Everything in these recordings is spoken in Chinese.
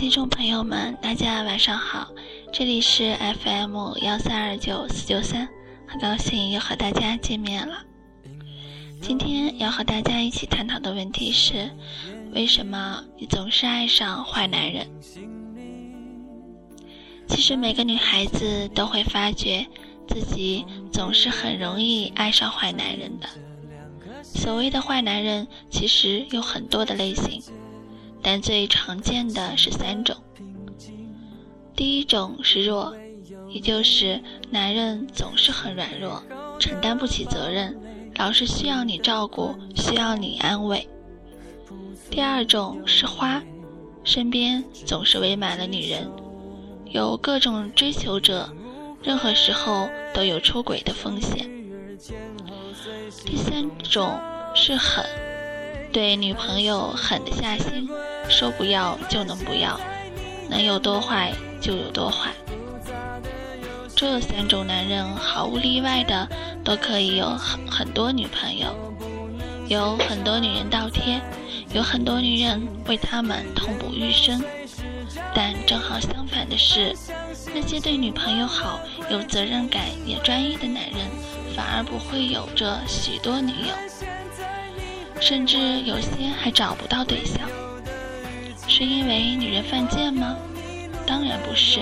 听众朋友们，大家晚上好，这里是 FM 幺三二九四九三，很高兴又和大家见面了。今天要和大家一起探讨的问题是：为什么你总是爱上坏男人？其实每个女孩子都会发觉自己总是很容易爱上坏男人的。所谓的坏男人，其实有很多的类型。但最常见的是三种。第一种是弱，也就是男人总是很软弱，承担不起责任，老是需要你照顾，需要你安慰。第二种是花，身边总是围满了女人，有各种追求者，任何时候都有出轨的风险。第三种是狠。对女朋友狠得下心，说不要就能不要，能有多坏就有多坏。这三种男人毫无例外的都可以有很很多女朋友，有很多女人倒贴，有很多女人为他们痛不欲生。但正好相反的是，那些对女朋友好、有责任感也专一的男人，反而不会有着许多女友。甚至有些还找不到对象，是因为女人犯贱吗？当然不是。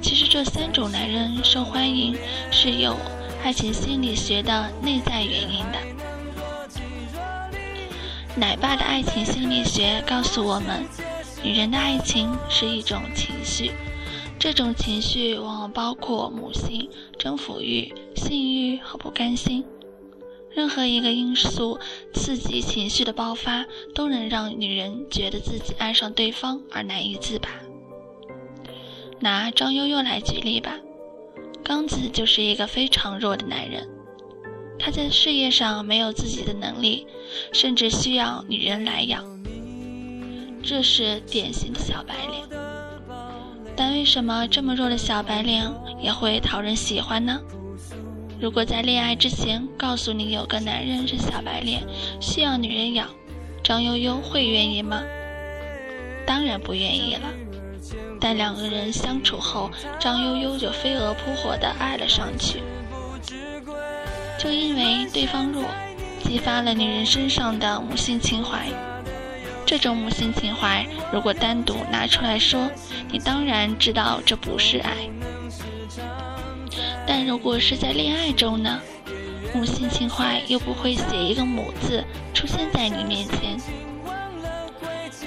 其实这三种男人受欢迎是有爱情心理学的内在原因的。奶爸的爱情心理学告诉我们，女人的爱情是一种情绪，这种情绪往往包括母性、征服欲、性欲和不甘心。任何一个因素刺激情绪的爆发，都能让女人觉得自己爱上对方而难以自拔。拿张悠悠来举例吧，刚子就是一个非常弱的男人，他在事业上没有自己的能力，甚至需要女人来养，这是典型的小白脸。但为什么这么弱的小白脸也会讨人喜欢呢？如果在恋爱之前告诉你有个男人是小白脸，需要女人养，张悠悠会愿意吗？当然不愿意了。但两个人相处后，张悠悠就飞蛾扑火地爱了上去。就因为对方弱，激发了女人身上的母性情怀。这种母性情怀，如果单独拿出来说，你当然知道这不是爱。但如果是在恋爱中呢？母性情怀又不会写一个母字出现在你面前，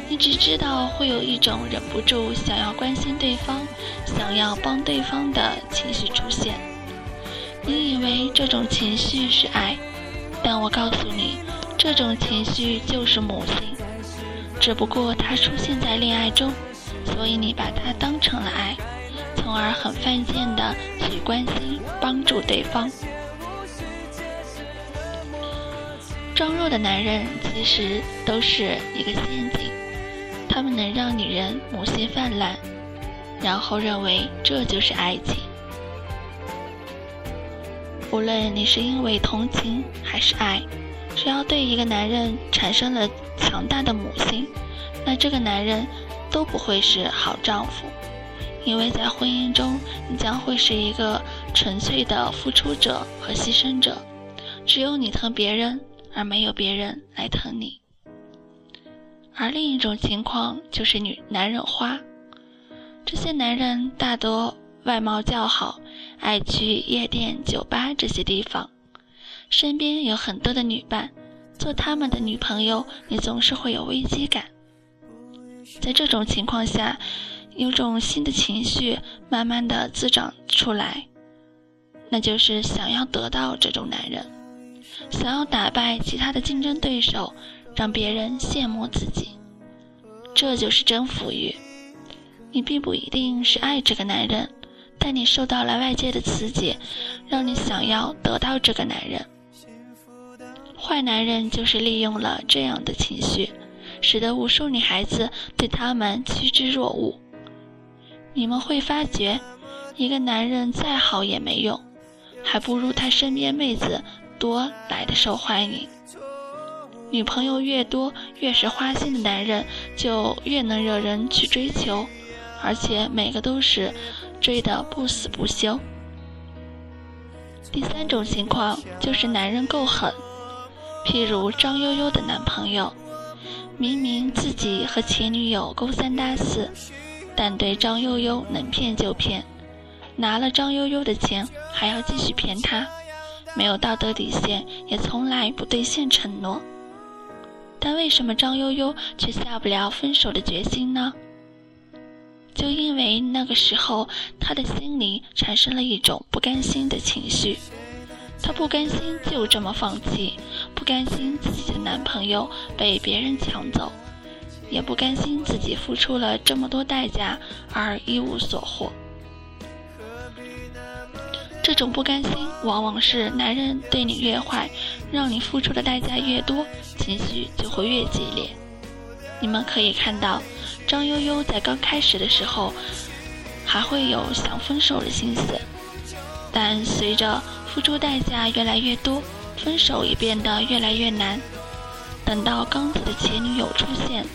你只知道会有一种忍不住想要关心对方、想要帮对方的情绪出现。你以为这种情绪是爱，但我告诉你，这种情绪就是母性，只不过它出现在恋爱中，所以你把它当成了爱。从而很犯贱的去关心、帮助对方。装弱的男人其实都是一个陷阱，他们能让女人母性泛滥，然后认为这就是爱情。无论你是因为同情还是爱，只要对一个男人产生了强大的母性，那这个男人都不会是好丈夫。因为在婚姻中，你将会是一个纯粹的付出者和牺牲者，只有你疼别人，而没有别人来疼你。而另一种情况就是女男人花，这些男人大多外貌较好，爱去夜店、酒吧这些地方，身边有很多的女伴，做他们的女朋友，你总是会有危机感。在这种情况下。有种新的情绪慢慢的滋长出来，那就是想要得到这种男人，想要打败其他的竞争对手，让别人羡慕自己，这就是征服欲。你并不一定是爱这个男人，但你受到了外界的刺激，让你想要得到这个男人。坏男人就是利用了这样的情绪，使得无数女孩子对他们趋之若鹜。你们会发觉，一个男人再好也没用，还不如他身边妹子多来的受欢迎。女朋友越多、越是花心的男人，就越能惹人去追求，而且每个都是追得不死不休。第三种情况就是男人够狠，譬如张悠悠的男朋友，明明自己和前女友勾三搭四，但对张悠悠能骗就骗，拿了张悠悠的钱还要继续骗她，没有道德底线，也从来不兑现承诺。但为什么张悠悠却下不了分手的决心呢？就因为那个时候，她的心里产生了一种不甘心的情绪，她不甘心就这么放弃，不甘心自己的男朋友被别人抢走，也不甘心自己付出了这么多代价而一无所获。这种不甘心，往往是男人对你越坏，让你付出的代价越多，情绪就会越激烈。你们可以看到。张悠悠在刚开始的时候，还会有想分手的心思，但随着付出代价越来越多，分手也变得越来越难。等到刚子的前女友出现，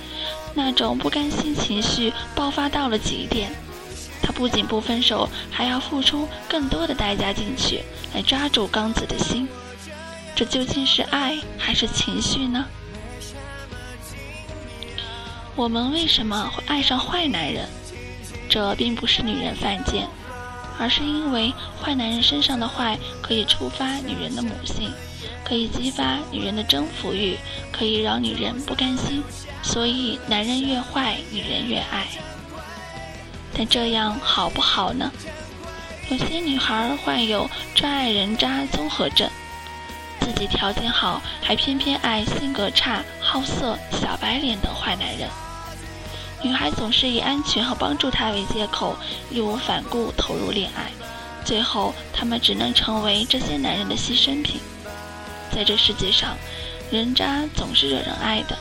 那种不甘心情绪爆发到了极点，他不仅不分手，还要付出更多的代价进去，来抓住刚子的心。这究竟是爱还是情绪呢？我们为什么会爱上坏男人？这并不是女人犯贱，而是因为坏男人身上的坏可以触发女人的母性，可以激发女人的征服欲，可以让女人不甘心。所以，男人越坏，女人越爱。但这样好不好呢？有些女孩患有专爱人渣综合症，自己条件好，还偏偏爱性格差、好色、小白脸的坏男人。女孩总是以安全和帮助他为借口，义无反顾投入恋爱，最后他们只能成为这些男人的牺牲品。在这世界上，人渣总是惹人爱的，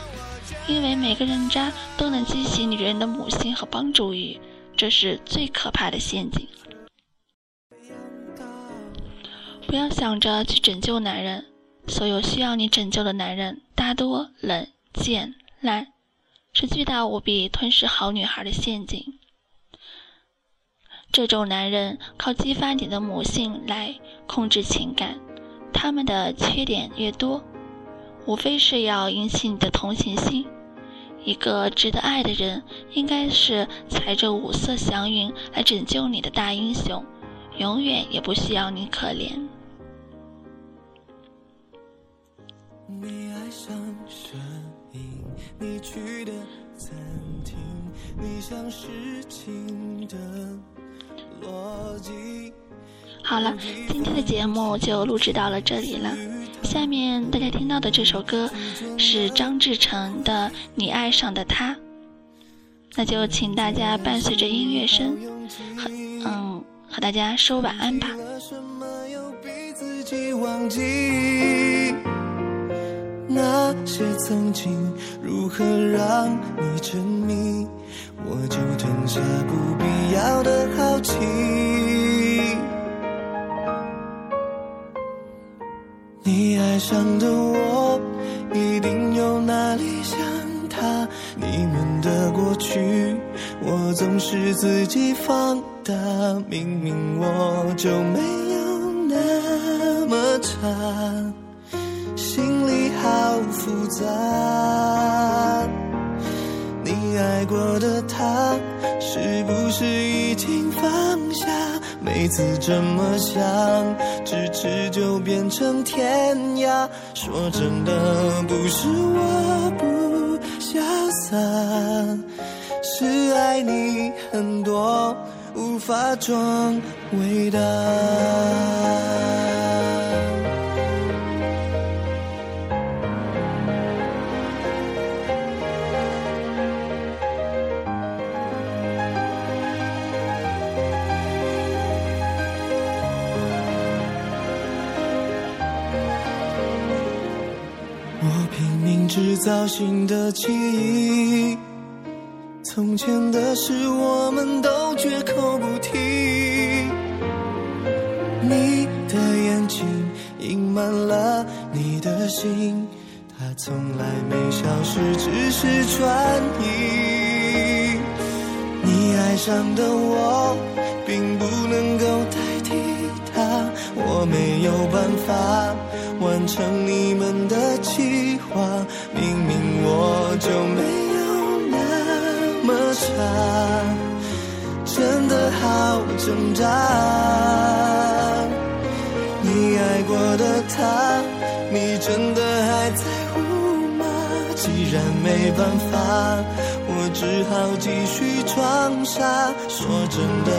因为每个人渣都能激起女人的母性和帮助欲，这是最可怕的陷阱。不要想着去拯救男人，所有需要你拯救的男人大多冷、贱、烂。是巨大无比吞噬好女孩的陷阱。这种男人靠激发你的母性来控制情感，他们的缺点越多，无非是要引起你的同情心。一个值得爱的人，应该是踩着五色祥云来拯救你的大英雄，永远也不需要你可怜。你爱上你去的餐厅，你像是情的逻辑。好了，今天的节目就录制到了这里了。下面大家听到的这首歌是张志成的《你爱上的他》，那就请大家伴随着音乐声，和嗯和大家说晚安吧。那些曾经如何让你沉迷，我就吞下不必要的好奇。你爱上的我，一定有哪里像他。你们的过去，我总是自己放大，明明我就没有那么差。心里好复杂，你爱过的他，是不是已经放下？每次这么想，咫尺就变成天涯。说真的，不是我不潇洒，是爱你很多，无法装伟大。制造新的记忆，从前的事我们都绝口不提。你的眼睛隐瞒了你的心，它从来没消失，只是转移。你爱上的我，并不能够代替他，我没有办法完成你们的计话。明明我就没有那么差，真的好挣扎。你爱过的他，你真的还在乎吗？既然没办法，我只好继续装傻。说真的，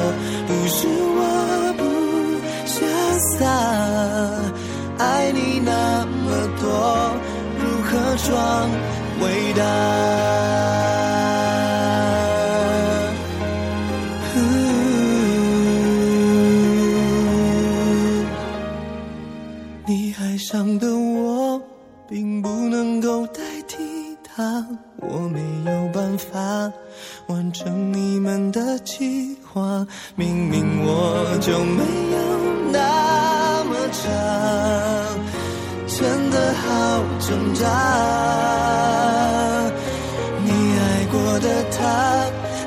不是我不潇洒，爱你那么多，装伟大？你爱上的我，并不能够代替他，我没有办法完成你们的计划。明明我就没有那么差，的好挣扎。你爱过的他，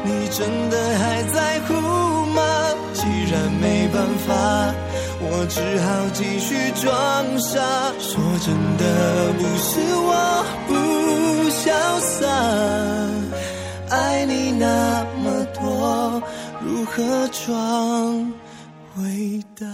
你真的还在乎吗？既然没办法。我只好继续装傻。说真的，不是我不潇洒，爱你那么多，如何装伟大？